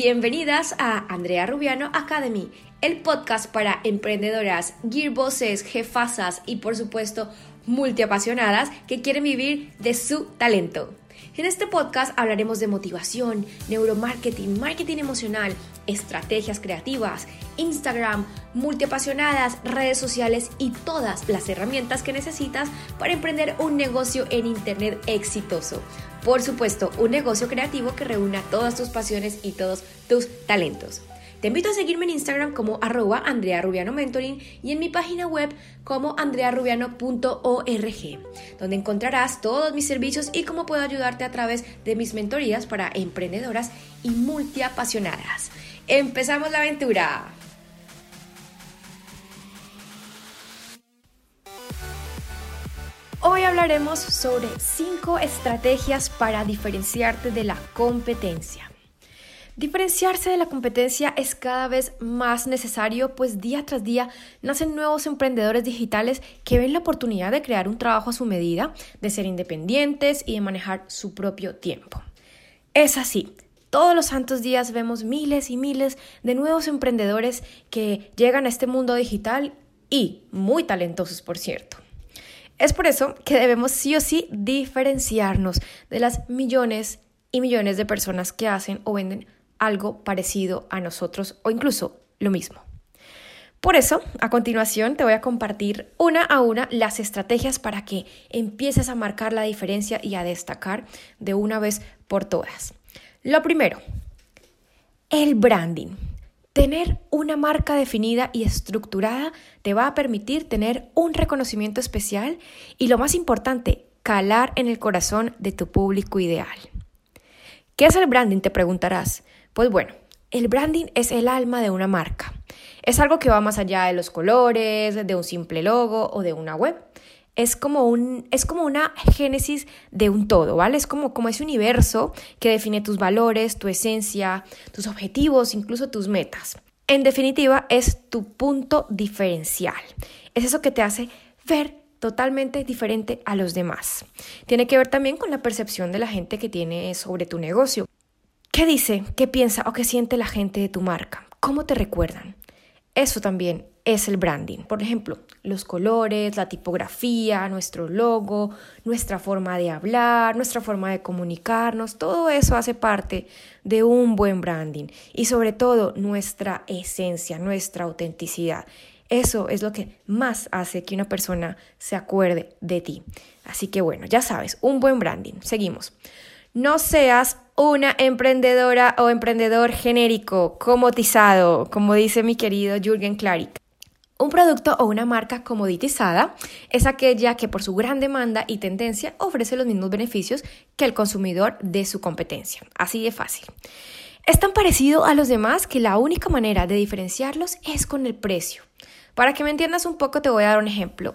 Bienvenidas a Andrea Rubiano Academy, el podcast para emprendedoras, gearbosses, jefasas y por supuesto multiapasionadas que quieren vivir de su talento. En este podcast hablaremos de motivación, neuromarketing, marketing emocional, estrategias creativas, Instagram, multiapasionadas, redes sociales y todas las herramientas que necesitas para emprender un negocio en Internet exitoso. Por supuesto, un negocio creativo que reúna todas tus pasiones y todos tus talentos. Te invito a seguirme en Instagram como arroba Andrea Rubiano Mentoring y en mi página web como andrearubiano.org, donde encontrarás todos mis servicios y cómo puedo ayudarte a través de mis mentorías para emprendedoras y multiapasionadas. ¡Empezamos la aventura! Hablaremos sobre 5 estrategias para diferenciarte de la competencia. Diferenciarse de la competencia es cada vez más necesario, pues día tras día nacen nuevos emprendedores digitales que ven la oportunidad de crear un trabajo a su medida, de ser independientes y de manejar su propio tiempo. Es así. Todos los santos días vemos miles y miles de nuevos emprendedores que llegan a este mundo digital y muy talentosos, por cierto. Es por eso que debemos sí o sí diferenciarnos de las millones y millones de personas que hacen o venden algo parecido a nosotros o incluso lo mismo. Por eso, a continuación te voy a compartir una a una las estrategias para que empieces a marcar la diferencia y a destacar de una vez por todas. Lo primero, el branding. Tener una marca definida y estructurada te va a permitir tener un reconocimiento especial y lo más importante, calar en el corazón de tu público ideal. ¿Qué es el branding? Te preguntarás. Pues bueno, el branding es el alma de una marca. Es algo que va más allá de los colores, de un simple logo o de una web. Es como, un, es como una génesis de un todo, ¿vale? Es como, como ese universo que define tus valores, tu esencia, tus objetivos, incluso tus metas. En definitiva, es tu punto diferencial. Es eso que te hace ver totalmente diferente a los demás. Tiene que ver también con la percepción de la gente que tiene sobre tu negocio. ¿Qué dice, qué piensa o qué siente la gente de tu marca? ¿Cómo te recuerdan? Eso también es el branding. Por ejemplo, los colores, la tipografía, nuestro logo, nuestra forma de hablar, nuestra forma de comunicarnos, todo eso hace parte de un buen branding y sobre todo nuestra esencia, nuestra autenticidad. Eso es lo que más hace que una persona se acuerde de ti. Así que bueno, ya sabes, un buen branding. Seguimos. No seas una emprendedora o emprendedor genérico, comoditizado, como dice mi querido Jürgen Klarik. Un producto o una marca comoditizada es aquella que por su gran demanda y tendencia ofrece los mismos beneficios que el consumidor de su competencia. Así de fácil. Es tan parecido a los demás que la única manera de diferenciarlos es con el precio. Para que me entiendas un poco te voy a dar un ejemplo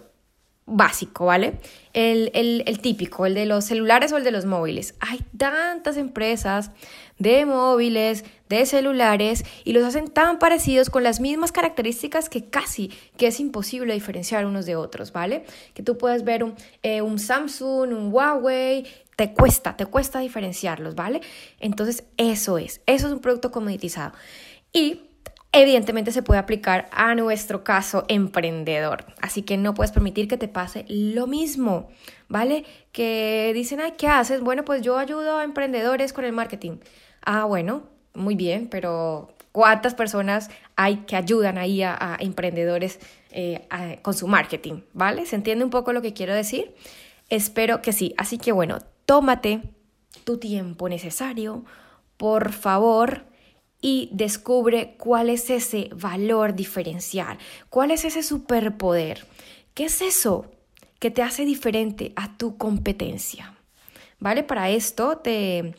básico, ¿vale? El, el, típico, el de los celulares o el de los móviles. Hay tantas empresas de móviles, de celulares, y los hacen tan parecidos con las mismas características que casi que es imposible diferenciar unos de otros, ¿vale? Que tú puedes ver un, eh, un Samsung, un Huawei, te cuesta, te cuesta diferenciarlos, ¿vale? Entonces, eso es, eso es un producto comoditizado. Y evidentemente se puede aplicar a nuestro caso emprendedor. Así que no puedes permitir que te pase lo mismo, ¿vale? Que dicen, ay, ¿qué haces? Bueno, pues yo ayudo a emprendedores con el marketing. Ah, bueno, muy bien, pero ¿cuántas personas hay que ayudan ahí a, emprendedores eh, con su marketing? ¿Vale? ¿Se entiende un poco lo que quiero decir? Espero que sí. Así que bueno, tómate tu tiempo necesario, por favor y descubre cuál es ese valor diferencial, cuál es ese superpoder. ¿Qué es eso que te hace diferente a tu competencia? ¿Vale? Para esto te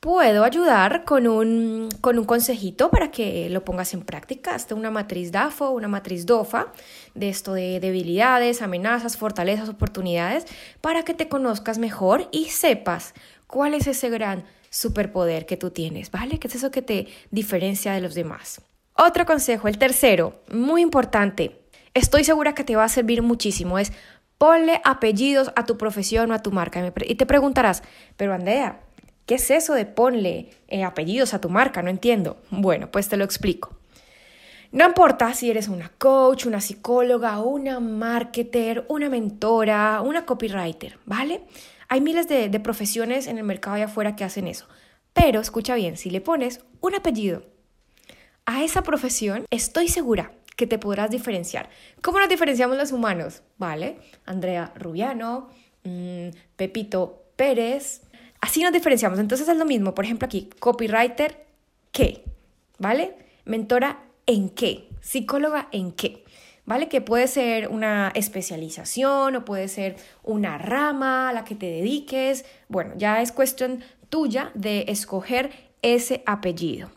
puedo ayudar con un, con un consejito para que lo pongas en práctica. Hasta una matriz DAFO, una matriz DOFA, de esto de debilidades, amenazas, fortalezas, oportunidades, para que te conozcas mejor y sepas cuál es ese gran superpoder que tú tienes, ¿vale? ¿Qué es eso que te diferencia de los demás? Otro consejo, el tercero, muy importante, estoy segura que te va a servir muchísimo, es ponle apellidos a tu profesión o a tu marca. Y te preguntarás, pero Andrea, ¿Qué es eso de ponle eh, apellidos a tu marca? No entiendo. Bueno, pues te lo explico. No importa si eres una coach, una psicóloga, una marketer, una mentora, una copywriter, ¿vale? Hay miles de, profesiones en el mercado allá afuera que hacen eso. Pero escucha bien, si le pones un apellido a esa profesión, estoy segura que te podrás diferenciar. ¿Cómo nos diferenciamos los humanos? ¿Vale? Andrea Rubiano, mm, Pepito Pérez. Así nos diferenciamos. Entonces es lo mismo. Por ejemplo, aquí, copywriter, ¿qué? ¿Vale? Mentora, ¿en qué? Psicóloga, ¿en qué? ¿Vale? Que puede ser una especialización o puede ser una rama a la que te dediques. Bueno, ya es cuestión tuya de escoger ese apellido.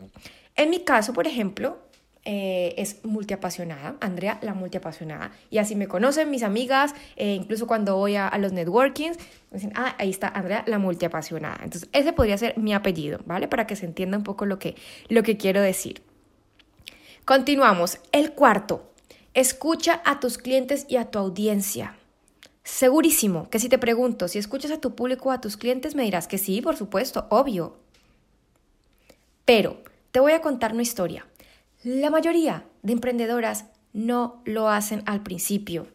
En mi caso, por ejemplo, eh, es multiapasionada, Andrea la multiapasionada. Y así me conocen mis amigas, eh, incluso cuando voy a, los networkings, dicen, ah, ahí está Andrea la multiapasionada. Entonces, ese podría ser mi apellido, ¿vale? Para que se entienda un poco lo que, lo que quiero decir. Continuamos. El cuarto, escucha a tus clientes y a tu audiencia. Segurísimo que si te pregunto si escuchas a tu público o a tus clientes, me dirás que sí, por supuesto, obvio. Pero te voy a contar una historia. La mayoría de emprendedoras no lo hacen al principio.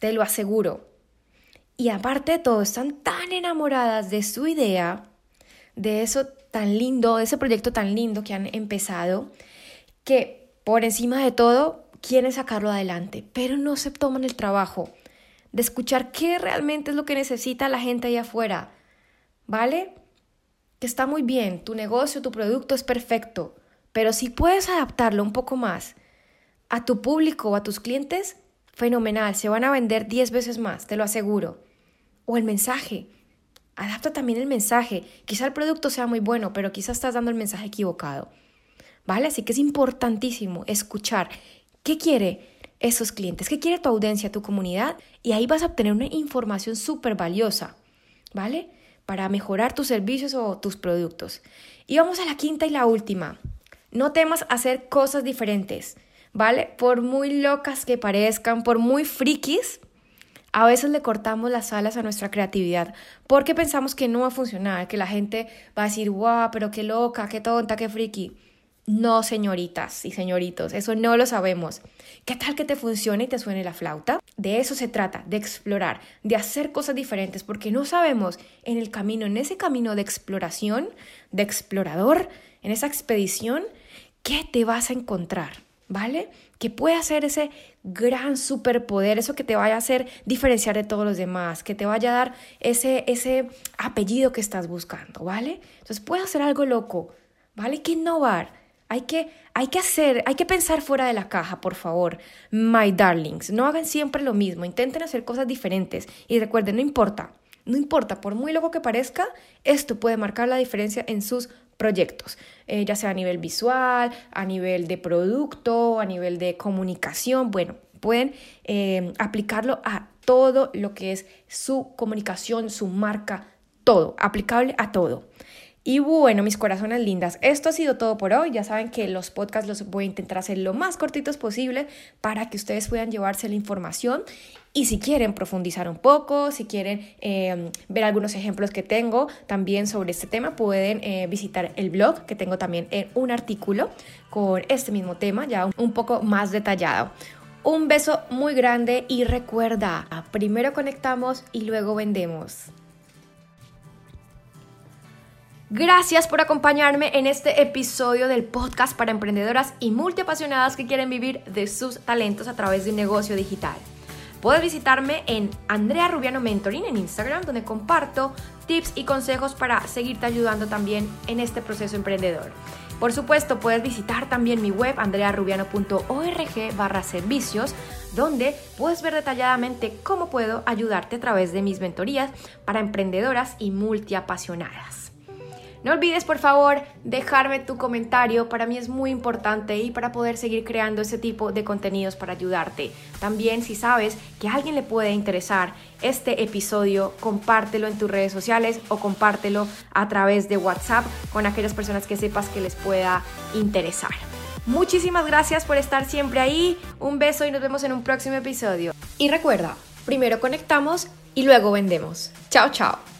Te lo aseguro. Y aparte de todo, están tan enamoradas de su idea, de eso tan lindo, de ese proyecto tan lindo que han empezado, que por encima de todo quieren sacarlo adelante, pero no se toman el trabajo de escuchar qué realmente es lo que necesita la gente allá afuera. ¿Vale? Que está muy bien, tu negocio, tu producto es perfecto, pero si puedes adaptarlo un poco más a tu público o a tus clientes, fenomenal, se van a vender 10 veces más, te lo aseguro. O el mensaje. Adapta también el mensaje. Quizá el producto sea muy bueno, pero quizá estás dando el mensaje equivocado. ¿Vale? Así que es importantísimo escuchar qué quiere esos clientes, qué quiere tu audiencia, tu comunidad, y ahí vas a obtener una información súper valiosa, ¿vale? Para mejorar tus servicios o tus productos. Y vamos a la quinta y la última. No temas hacer cosas diferentes, ¿vale? Por muy locas que parezcan, por muy frikis, a veces le cortamos las alas a nuestra creatividad porque pensamos que no va a funcionar, que la gente va a decir, guau, pero qué loca, qué tonta, qué friki. No, señoritas y señoritos, eso no lo sabemos. ¿Qué tal que te funcione y te suene la flauta? De eso se trata, de explorar, de hacer cosas diferentes, porque no sabemos en el camino, en ese camino de exploración, de explorador, en esa expedición, qué te vas a encontrar, ¿vale? Que puede ser ese gran superpoder, eso que te vaya a hacer diferenciar de todos los demás, que te vaya a dar ese, ese apellido que estás buscando, ¿vale? Entonces puede hacer algo loco, ¿vale? Que innovar, hay que, hay que hacer, hay que pensar fuera de la caja, por favor, my darlings. No hagan siempre lo mismo, intenten hacer cosas diferentes y recuerden, no importa, no importa, por muy loco que parezca, esto puede marcar la diferencia en sus proyectos, eh, ya sea a nivel visual, a nivel de producto, a nivel de comunicación. Bueno, pueden eh, aplicarlo a todo lo que es su comunicación, su marca, todo, aplicable a todo. Y bueno, mis corazones lindas, esto ha sido todo por hoy. Ya saben que los podcasts los voy a intentar hacer lo más cortitos posible para que ustedes puedan llevarse la información. Y si quieren profundizar un poco, si quieren em, ver algunos ejemplos que tengo también sobre este tema, pueden eh, visitar el blog que tengo también en un artículo con este mismo tema, ya un poco más detallado. Un beso muy grande y recuerda, primero conectamos y luego vendemos. Gracias por acompañarme en este episodio del podcast para emprendedoras y multiapasionadas que quieren vivir de sus talentos a través de un negocio digital. Puedes visitarme en Andrea Rubiano Mentoring en Instagram, donde comparto tips y consejos para seguirte ayudando también en este proceso emprendedor. Por supuesto, puedes visitar también mi web andrearubiano.org barra servicios, donde puedes ver detalladamente cómo puedo ayudarte a través de mis mentorías para emprendedoras y multiapasionadas. No olvides, por favor, dejarme tu comentario. Para mí es muy importante y para poder seguir creando ese tipo de contenidos para ayudarte. También, si sabes que a alguien le puede interesar este episodio, compártelo en tus redes sociales o compártelo a través de WhatsApp con aquellas personas que sepas que les pueda interesar. Muchísimas gracias por estar siempre ahí. Un beso y nos vemos en un próximo episodio. Y recuerda, primero conectamos y luego vendemos. Chao, chao.